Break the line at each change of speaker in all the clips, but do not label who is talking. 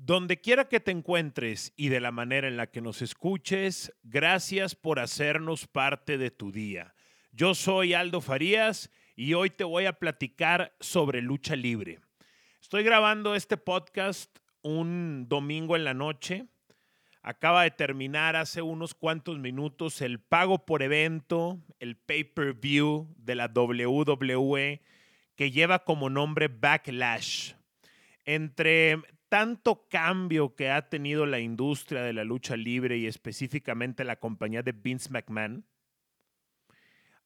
Donde quiera que te encuentres y de la manera en la que nos escuches, gracias por hacernos parte de tu día. Yo soy Aldo Farías y hoy te voy a platicar sobre lucha libre. Estoy grabando este podcast un domingo en la noche. Acaba de terminar hace unos cuantos minutos el pago por evento, el pay-per-view de la WWE que lleva como nombre Backlash. Entre tanto cambio que ha tenido la industria de la lucha libre y específicamente la compañía de Vince McMahon,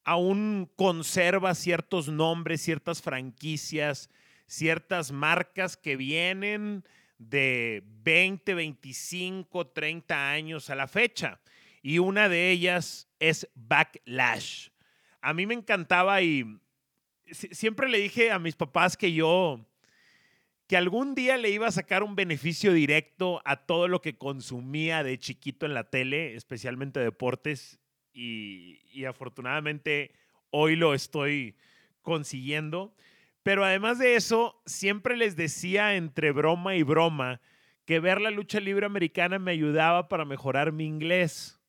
aún conserva ciertos nombres, ciertas franquicias, ciertas marcas que vienen de 20, 25, 30 años a la fecha. Y una de ellas es Backlash. A mí me encantaba y siempre le dije a mis papás que yo que algún día le iba a sacar un beneficio directo a todo lo que consumía de chiquito en la tele, especialmente deportes, y, afortunadamente hoy lo estoy consiguiendo. Pero además de eso, siempre les decía entre broma y broma que ver la lucha libre americana me ayudaba para mejorar mi inglés.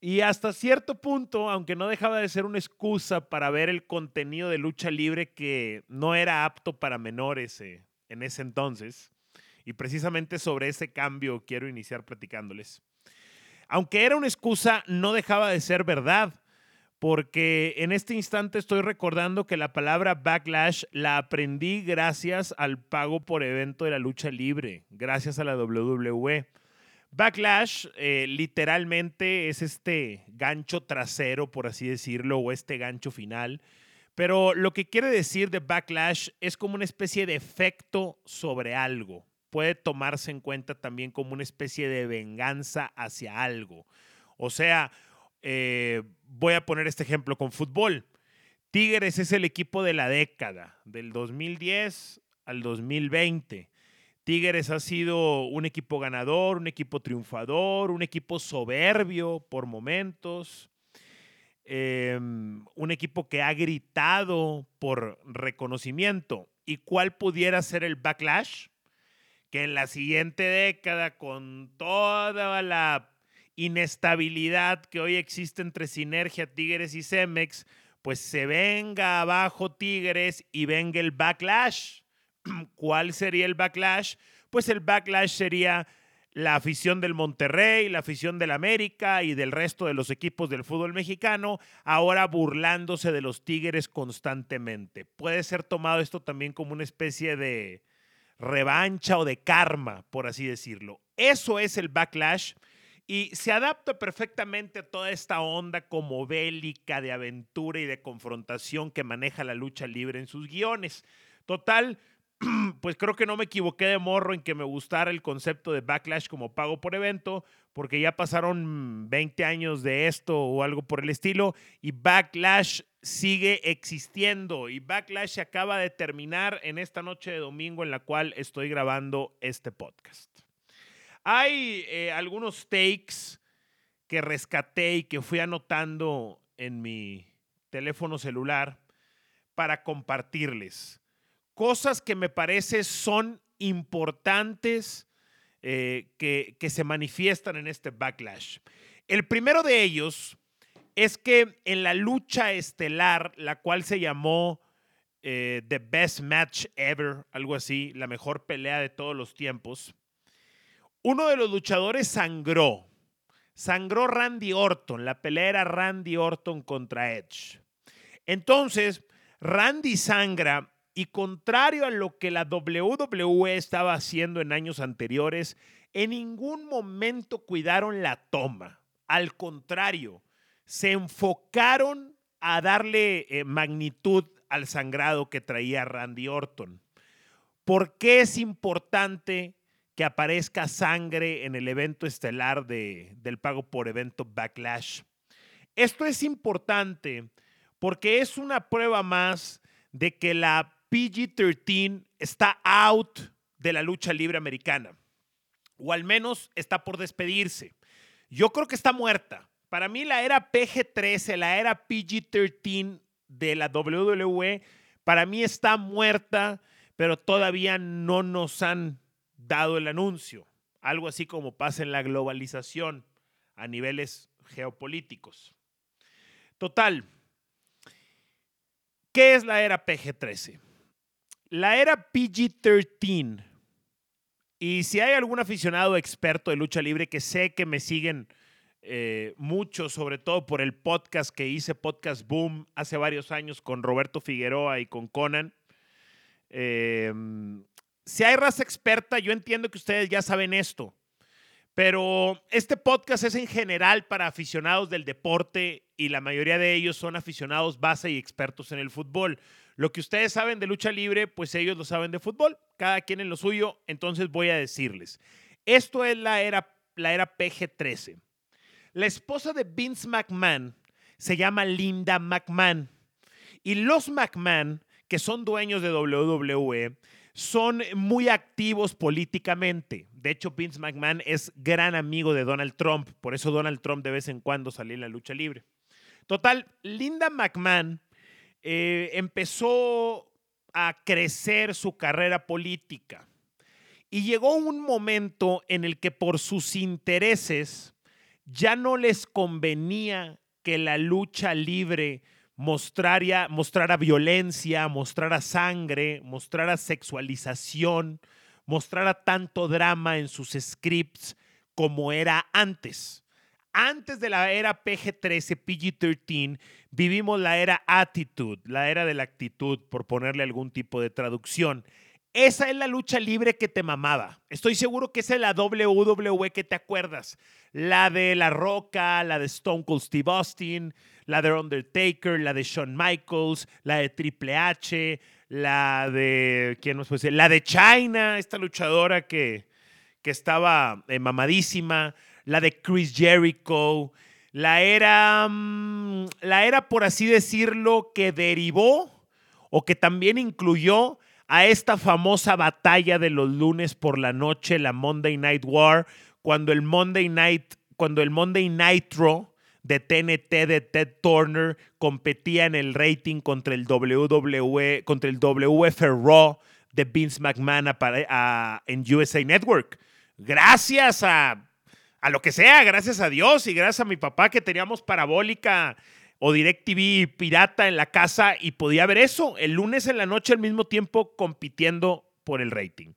Y hasta cierto punto, aunque no dejaba de ser una excusa para ver el contenido de lucha libre que no era apto para menores, eh, en ese entonces. Y precisamente sobre ese cambio quiero iniciar platicándoles. Aunque era una excusa, no dejaba de ser verdad, porque en este instante estoy recordando que la palabra backlash la aprendí gracias al pago por evento de la lucha libre, gracias a la WWE. Backlash eh, literalmente es este gancho trasero, por así decirlo, o este gancho final pero lo que quiere decir de backlash es como una especie de efecto sobre algo. Puede tomarse en cuenta también como una especie de venganza hacia algo. O sea, eh, voy a poner este ejemplo con fútbol. Tigres es el equipo de la década, del 2010 al 2020. Tigres ha sido un equipo ganador, un equipo triunfador, un equipo soberbio por momentos, Em, un equipo que ha gritado por reconocimiento. ¿Y cuál pudiera ser el backlash? Que en la siguiente década, con toda la inestabilidad que hoy existe entre Sinergia, Tigres y Cemex, pues se venga abajo Tigres y venga el backlash. ¿Cuál sería el backlash? Pues el backlash sería la afición del Monterrey, la afición del América y del resto de los equipos del fútbol mexicano, ahora burlándose de los Tigres constantemente. Puede ser tomado esto también como una especie de revancha o de karma, por así decirlo. Eso es el backlash y se adapta perfectamente a toda esta onda como bélica de aventura y de confrontación que maneja la lucha libre en sus guiones. Total, pues creo que no me equivoqué de morro en que me gustara el concepto de backlash como pago por evento, porque ya pasaron 20 años de esto o algo por el estilo, y backlash sigue existiendo y backlash se acaba de terminar en esta noche de domingo en la cual estoy grabando este podcast. Hay eh, algunos takes que rescaté y que fui anotando en mi teléfono celular para compartirles cosas que me parece son importantes eh, que, se manifiestan en este backlash. El primero de ellos es que en la lucha estelar, la cual se llamó eh, The Best Match Ever, algo así, la mejor pelea de todos los tiempos, uno de los luchadores sangró. Sangró Randy Orton. La pelea era Randy Orton contra Edge. Entonces, Randy sangra y contrario a lo que la WWE estaba haciendo en años anteriores, en ningún momento cuidaron la toma. Al contrario, se enfocaron a darle eh, magnitud al sangrado que traía Randy Orton. ¿Por qué es importante que aparezca sangre en el evento estelar de, del pago por evento Backlash? Esto es importante porque es una prueba más de que la PG-13 está out de la lucha libre americana, o al menos está por despedirse. Yo creo que está muerta. Para mí la era PG-13, la era PG-13 de la WWE, para mí está muerta, pero todavía no nos han dado el anuncio. Algo así como pasa en la globalización a niveles geopolíticos. Total, ¿qué es la era PG-13? La era PG-13, y si hay algún aficionado experto de lucha libre que sé que me siguen eh, mucho, sobre todo por el podcast que hice, Podcast Boom, hace varios años con Roberto Figueroa y con Conan, em, si hay raza experta, yo entiendo que ustedes ya saben esto, pero este podcast es en general para aficionados del deporte y la mayoría de ellos son aficionados base y expertos en el fútbol. Lo que ustedes saben de lucha libre, pues ellos lo saben de fútbol, cada quien en lo suyo, entonces voy a decirles. Esto es la era, la era PG-13. La esposa de Vince McMahon se llama Linda McMahon y los McMahon, que son dueños de WWE, son muy activos políticamente. De hecho, Vince McMahon es gran amigo de Donald Trump, por eso Donald Trump de vez en cuando sale en la lucha libre. Total, Linda McMahon eh, empezó a crecer su carrera política y llegó un momento en el que por sus intereses ya no les convenía que la lucha libre mostrara, mostrara violencia, mostrara sangre, mostrara sexualización, mostrara tanto drama en sus scripts como era antes. Antes de la era PG-13, PG-13, vivimos la era attitude, la era de la actitud, por ponerle algún tipo de traducción. Esa es la lucha libre que te mamaba. Estoy seguro que esa es la WWE que te acuerdas. La de La Roca, la de Stone Cold Steve Austin, la de Undertaker, la de Shawn Michaels, la de Triple H, la de. ¿Quién nos puede decir? La de China, esta luchadora que, que estaba eh, mamadísima la de Chris Jericho, la era, mm, la era, por así decirlo, que derivó o que también incluyó a esta famosa batalla de los lunes por la noche, la Monday Night War, cuando el Monday Night, cuando el Monday Nitro de TNT de Ted Turner competía en el rating contra el WWE, contra el WF Raw de Vince McMahon en USA Network. Gracias a a lo que sea, gracias a Dios y gracias a mi papá que teníamos parabólica o DirecTV pirata en la casa y podía ver eso el lunes en la noche al mismo tiempo compitiendo por el rating.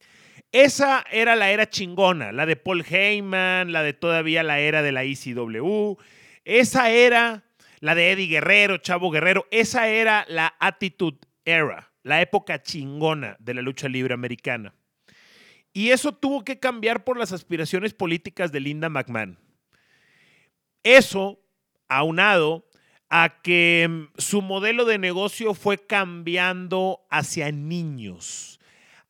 Esa era la era chingona, la de Paul Heyman, la de todavía la era de la ECW. Esa era la de Eddie Guerrero, Chavo Guerrero. Esa era la Attitude Era, la época chingona de la lucha libre americana. Y eso tuvo que cambiar por las aspiraciones políticas de Linda McMahon. Eso, aunado a que mm, su modelo de negocio fue cambiando hacia niños.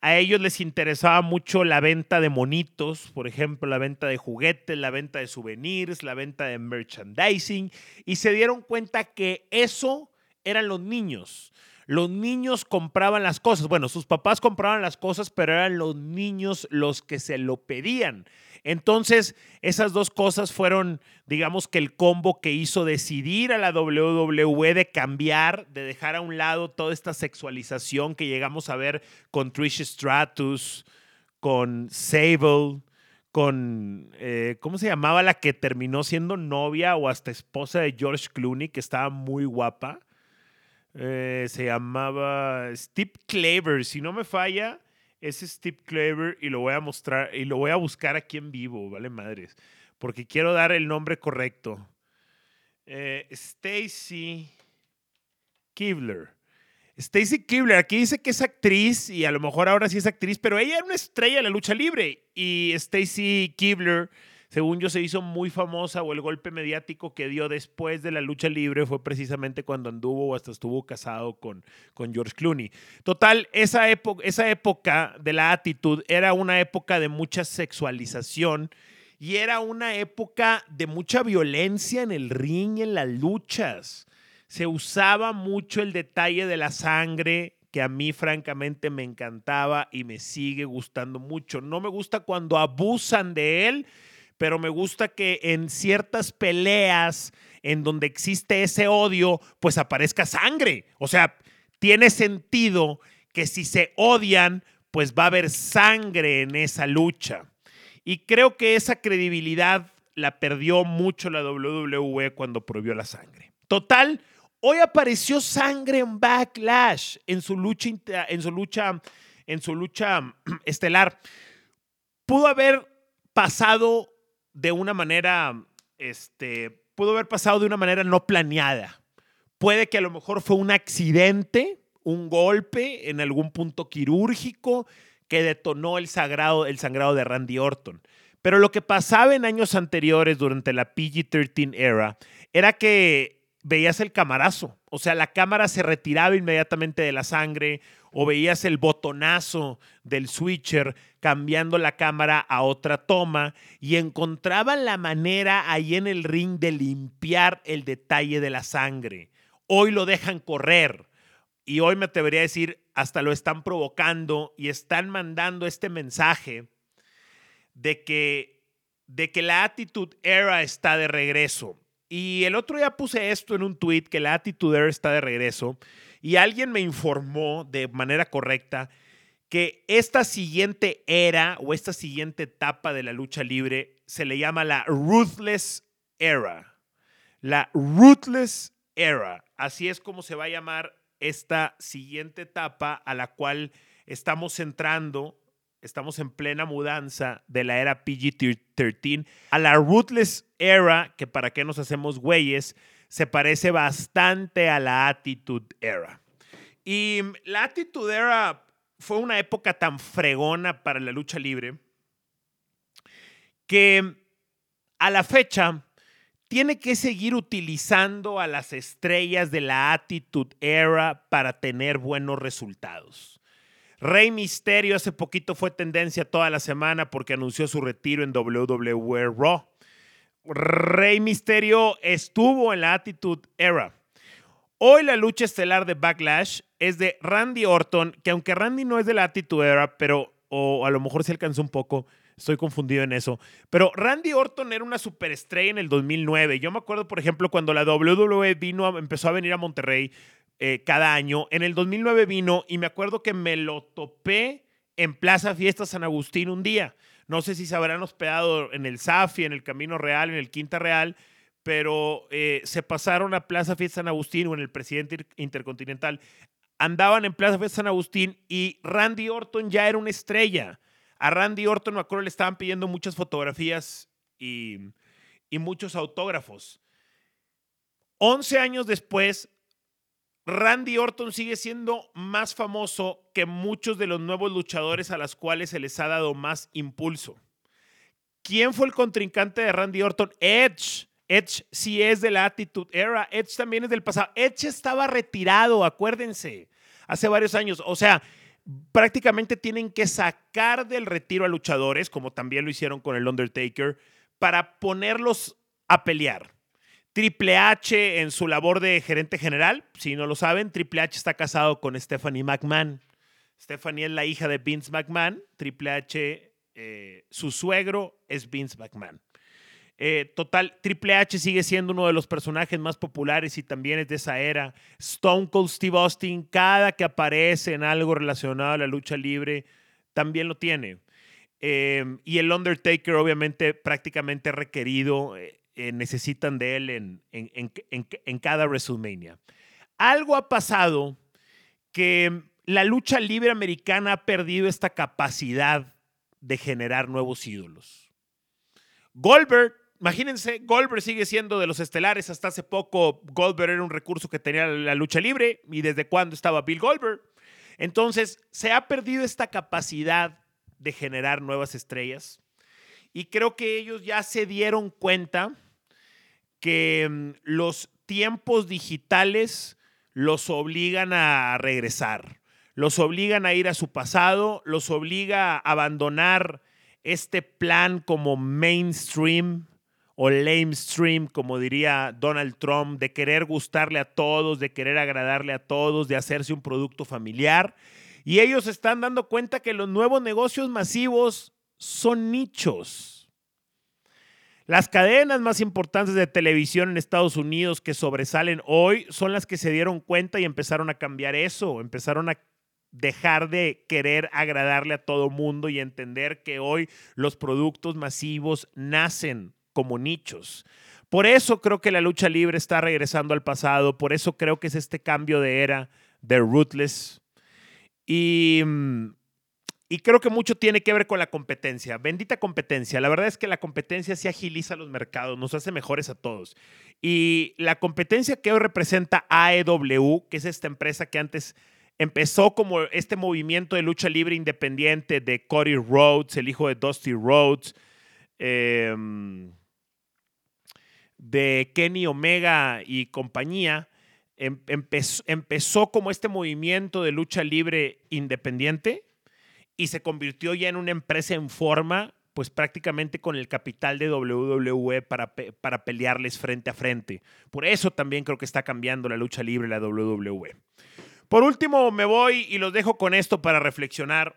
A ellos les interesaba mucho la venta de monitos, por ejemplo, la venta de juguetes, la venta de souvenirs, la venta de merchandising, y se dieron cuenta que eso eran los niños los niños compraban las cosas. Bueno, sus papás compraban las cosas, pero eran los niños los que se lo pedían. Entonces, esas dos cosas fueron, digamos que el combo que hizo decidir a la WWE de cambiar, de dejar a un lado toda esta sexualización que llegamos a ver con Trish Stratus, con Sable, con, eh, ¿cómo se llamaba la que terminó siendo novia o hasta esposa de George Clooney, que estaba muy guapa? Eh, se llamaba Steve Claver, si no me falla, es Steve Claver y lo voy a mostrar y lo voy a buscar aquí en vivo, vale madres, porque quiero dar el nombre correcto. Eh, Stacy Kibler. Stacy Kibler, aquí dice que es actriz y a lo mejor ahora sí es actriz, pero ella era una estrella de la lucha libre y Stacy Kibler según yo, se hizo muy famosa o el golpe mediático que dio después de la lucha libre fue precisamente cuando anduvo o hasta estuvo casado con, con George Clooney. Total, esa, época, esa época de la actitud era una época de mucha sexualización y era una época de mucha violencia en el ring en las luchas. Se usaba mucho el detalle de la sangre, que a mí francamente me encantaba y me sigue gustando mucho. No me gusta cuando abusan de él pero me gusta que en ciertas peleas en donde existe ese odio, pues aparezca sangre. O sea, tiene sentido que si se odian, pues va a haber sangre en esa lucha. Y creo que esa credibilidad la perdió mucho la WWE cuando prohibió la sangre. Total, hoy apareció sangre en Backlash en su lucha en su lucha en su lucha estelar. Pudo haber pasado de una manera este pudo haber pasado de una manera no planeada. Puede que a lo mejor fue un accidente, un golpe en algún punto quirúrgico que detonó el, sagrado, el sangrado de Randy Orton. Pero lo que pasaba en años anteriores durante la PG-13 era era que veías el camarazo, o sea, la cámara se retiraba inmediatamente de la sangre o veías el botonazo del switcher cambiando la cámara a otra toma y encontraban la manera ahí en el ring de limpiar el detalle de la sangre. Hoy lo dejan correr y hoy me atrevería a decir, hasta lo están provocando y están mandando este mensaje de que, de que la Attitude Era está de regreso. Y el otro día puse esto en un tweet, que la Attitude Era está de regreso, y alguien me informó de manera correcta que esta siguiente era o esta siguiente etapa de la lucha libre se le llama la Ruthless Era. La Ruthless Era. Así es como se va a llamar esta siguiente etapa a la cual estamos entrando, estamos en plena mudanza de la era PG-13 a la Ruthless Era, que para qué nos hacemos güeyes, se parece bastante a la Attitude Era. Y la Attitude Era fue una época tan fregona para la lucha libre que a la fecha tiene que seguir utilizando a las estrellas de la Attitude Era para tener buenos resultados. Rey Misterio hace poquito fue tendencia toda la semana porque anunció su retiro en WWE Raw. Rey Misterio estuvo en la Attitude Era. Hoy la lucha estelar de Backlash es de Randy Orton, que aunque Randy no es de la Attitude Era, pero o a lo mejor se alcanzó un poco, Estoy confundido en eso. Pero Randy Orton era una superestrella en el 2009. Yo me acuerdo, por ejemplo, cuando la WWE vino, empezó a venir a Monterrey eh, cada año. En el 2009 vino y me acuerdo que me lo topé en Plaza Fiesta San Agustín un día. No sé si se habrán hospedado en el SAFI, en el Camino Real, en el Quinta Real, pero eh, se pasaron a Plaza Fiesta San Agustín o en el Presidente Intercontinental. Andaban en Plaza Fiesta San Agustín y Randy Orton ya era una estrella. A Randy Orton, me acuerdo, le estaban pidiendo muchas fotografías y, muchos autógrafos. 11 años después, Randy Orton sigue siendo más famoso que muchos de los nuevos luchadores a los cuales se les ha dado más impulso. ¿Quién fue el contrincante de Randy Orton? Edge. Edge sí es de la Attitude Era. Edge también es del pasado. Edge estaba retirado, acuérdense, hace varios años. O sea, prácticamente tienen que sacar del retiro a luchadores, como también lo hicieron con el Undertaker, para ponerlos a pelear. Triple H en su labor de gerente general, si no lo saben, Triple H está casado con Stephanie McMahon. Stephanie es la hija de Vince McMahon, Triple H, eh, su suegro es Vince McMahon. Eh, total, Triple H sigue siendo uno de los personajes más populares y también es de esa era. Stone Cold Steve Austin, cada que aparece en algo relacionado a la lucha libre, también lo tiene. Eh, y el Undertaker, obviamente, prácticamente requerido, eh, necesitan de él en, en, en cada WrestleMania. Algo ha pasado que la lucha libre americana ha perdido esta capacidad de generar nuevos ídolos. Goldberg imagínense, Goldberg sigue siendo de los estelares. Hasta hace poco, Goldberg era un recurso que tenía la lucha libre. ¿Y desde cuándo estaba Bill Goldberg? Entonces, se ha perdido esta capacidad de generar nuevas estrellas. Y creo que ellos ya se dieron cuenta que mm, los tiempos digitales los obligan a regresar, los obligan a ir a su pasado, los obliga a abandonar este plan como mainstream o lamestream, como diría Donald Trump, de querer gustarle a todos, de querer agradarle a todos, de hacerse un producto familiar. Y ellos están dando cuenta que los nuevos negocios masivos son nichos. Las cadenas más importantes de televisión en Estados Unidos que sobresalen hoy son las que se dieron cuenta y empezaron a cambiar eso, empezaron a dejar de querer agradarle a todo mundo y entender que hoy los productos masivos nacen como nichos. Por eso creo que la lucha libre está regresando al pasado, por eso creo que es este cambio de era de Ruthless. Y, mm, y creo que mucho tiene que ver con la competencia. Bendita competencia. La verdad es que la competencia sí agiliza los mercados, nos hace mejores a todos. Y la competencia que hoy representa AEW, que es esta empresa que antes empezó como este movimiento de lucha libre independiente de Cody Rhodes, el hijo de Dusty Rhodes. Eh, de Kenny Omega y compañía, em, empezó, como este movimiento de lucha libre independiente y se convirtió ya en una empresa en forma, pues prácticamente con el capital de WWE para, para pelearles frente a frente. Por eso también creo que está cambiando la lucha libre, la WWE. Por último, me voy y los dejo con esto para reflexionar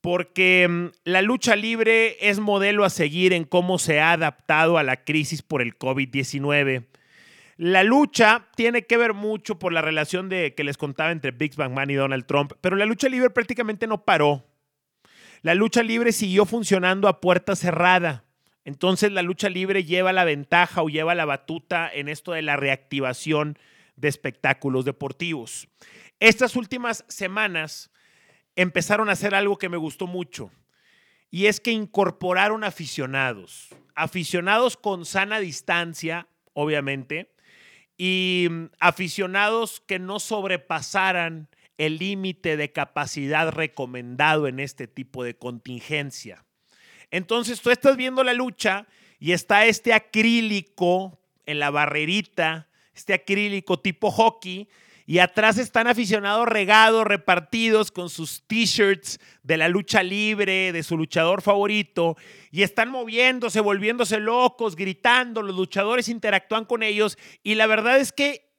porque mm, la lucha libre es modelo a seguir en cómo se ha adaptado a la crisis por el COVID-19. La lucha tiene que ver mucho por la relación de, que les contaba entre Big Bang Man y Donald Trump, pero la lucha libre prácticamente no paró. La lucha libre siguió funcionando a puerta cerrada. Entonces la lucha libre lleva la ventaja o lleva la batuta en esto de la reactivación de espectáculos deportivos. Estas últimas semanas empezaron a hacer algo que me gustó mucho. Y es que incorporaron aficionados. Aficionados con sana distancia, obviamente. Y mm, aficionados que no sobrepasaran el límite de capacidad recomendado en este tipo de contingencia. Entonces tú estás viendo la lucha y está este acrílico en la barrerita, este acrílico tipo hockey, y atrás están aficionados regados, repartidos con sus t-shirts de la lucha libre, de su luchador favorito. Y están moviéndose, volviéndose locos, gritando. Los luchadores interactúan con ellos. Y la verdad es que,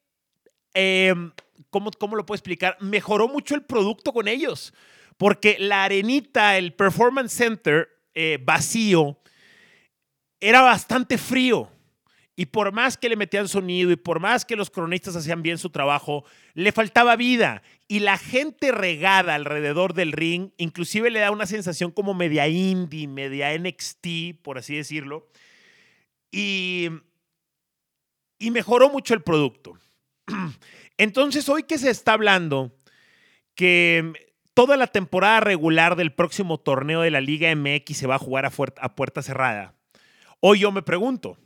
em, ¿cómo, ¿cómo lo puedo explicar? Mejoró mucho el producto con ellos. Porque la arenita, el Performance Center eh, vacío, era bastante frío. Y por más que le metían sonido y por más que los cronistas hacían bien su trabajo, le faltaba vida. Y la gente regada alrededor del ring, inclusive le da una sensación como media indie, media NXT, por así decirlo. Y, y mejoró mucho el producto. Entonces, hoy que se está hablando que toda la temporada regular del próximo torneo de la Liga MX se va a jugar a, a puerta cerrada, hoy yo me pregunto,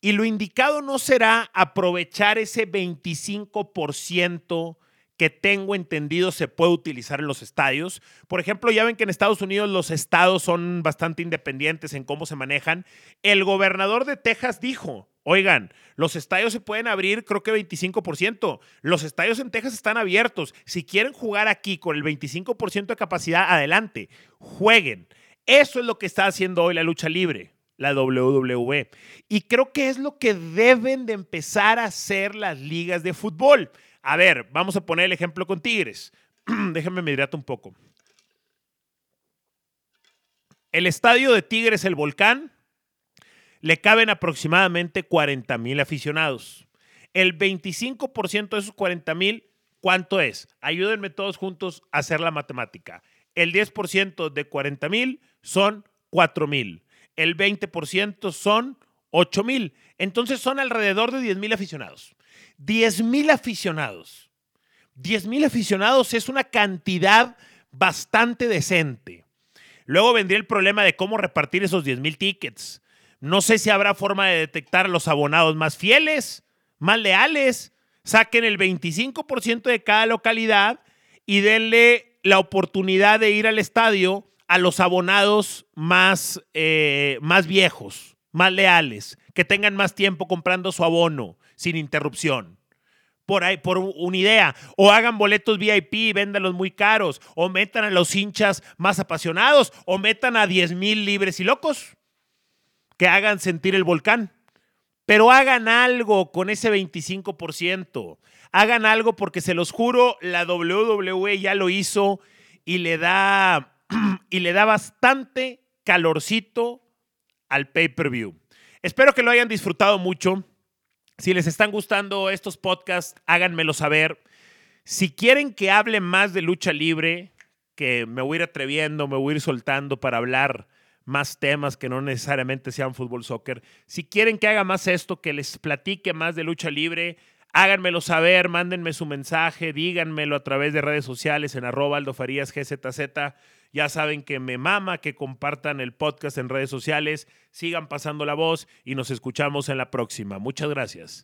y lo indicado no será aprovechar ese 25% que tengo entendido se puede utilizar en los estadios. Por ejemplo, ya ven que en Estados Unidos los estados son bastante independientes en cómo se manejan. El gobernador de Texas dijo, oigan, los estadios se pueden abrir creo que 25%. Los estadios en Texas están abiertos. Si quieren jugar aquí con el 25% de capacidad, adelante, jueguen. Eso es lo que está haciendo hoy la lucha libre la WWE. Y creo que es lo que deben de empezar a hacer las ligas de fútbol. A ver, vamos a poner el ejemplo con Tigres. Déjenme me un poco. El estadio de Tigres, el Volcán, le caben aproximadamente 40 mil aficionados. El 25% de esos 40 mil, ¿cuánto es? Ayúdenme todos juntos a hacer la matemática. El 10% de 40 mil son 4 mil el 20% son 8 mil. Entonces son alrededor de 10 mil aficionados. 10 mil aficionados. 10 mil aficionados es una cantidad bastante decente. Luego vendría el problema de cómo repartir esos 10 mil tickets. No sé si habrá forma de detectar a los abonados más fieles, más leales. Saquen el 25% de cada localidad y denle la oportunidad de ir al estadio a los abonados más, eh, más viejos, más leales, que tengan más tiempo comprando su abono sin interrupción. Por ahí, por una idea. O hagan boletos VIP, véndalos muy caros. O metan a los hinchas más apasionados. O metan a 10 mil libres y locos que hagan sentir el volcán. Pero hagan algo con ese 25%. Hagan algo porque se los juro, la WWE ya lo hizo y le da y le da bastante calorcito al pay-per-view. Espero que lo hayan disfrutado mucho. Si les están gustando estos podcasts, háganmelo saber. Si quieren que hable más de lucha libre, que me voy a ir atreviendo, me voy a ir soltando para hablar más temas que no necesariamente sean fútbol, soccer. Si quieren que haga más esto, que les platique más de lucha libre, háganmelo saber, mándenme su mensaje, díganmelo a través de redes sociales en arroba aldofarías. Ya saben que me mama que compartan el podcast en redes sociales, sigan pasando la voz y nos escuchamos en la próxima. Muchas gracias.